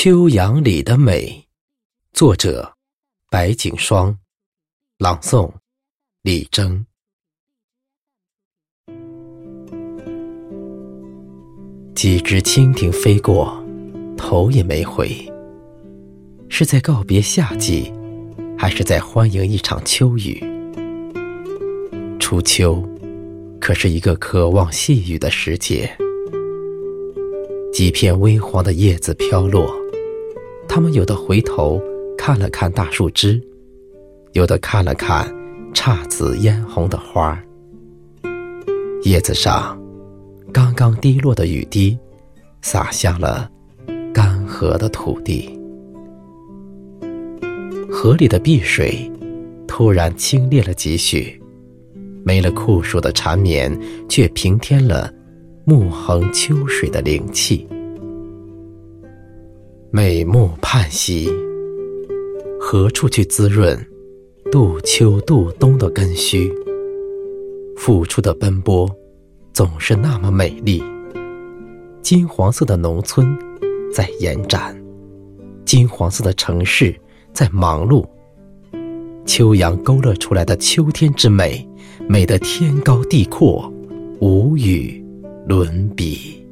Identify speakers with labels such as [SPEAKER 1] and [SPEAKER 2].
[SPEAKER 1] 秋阳里的美，作者白景霜，朗诵李征。几只蜻蜓飞过，头也没回。是在告别夏季，还是在欢迎一场秋雨？初秋，可是一个渴望细雨的时节。几片微黄的叶子飘落，他们有的回头看了看大树枝，有的看了看姹紫嫣红的花儿。叶子上刚刚滴落的雨滴，洒向了干涸的土地。河里的碧水突然清冽了几许，没了酷暑的缠绵，却平添了。暮横秋水的灵气，美目盼兮，何处去滋润度秋度冬的根须？付出的奔波总是那么美丽。金黄色的农村在延展，金黄色的城市在忙碌。秋阳勾勒出来的秋天之美，美得天高地阔，无与。伦比。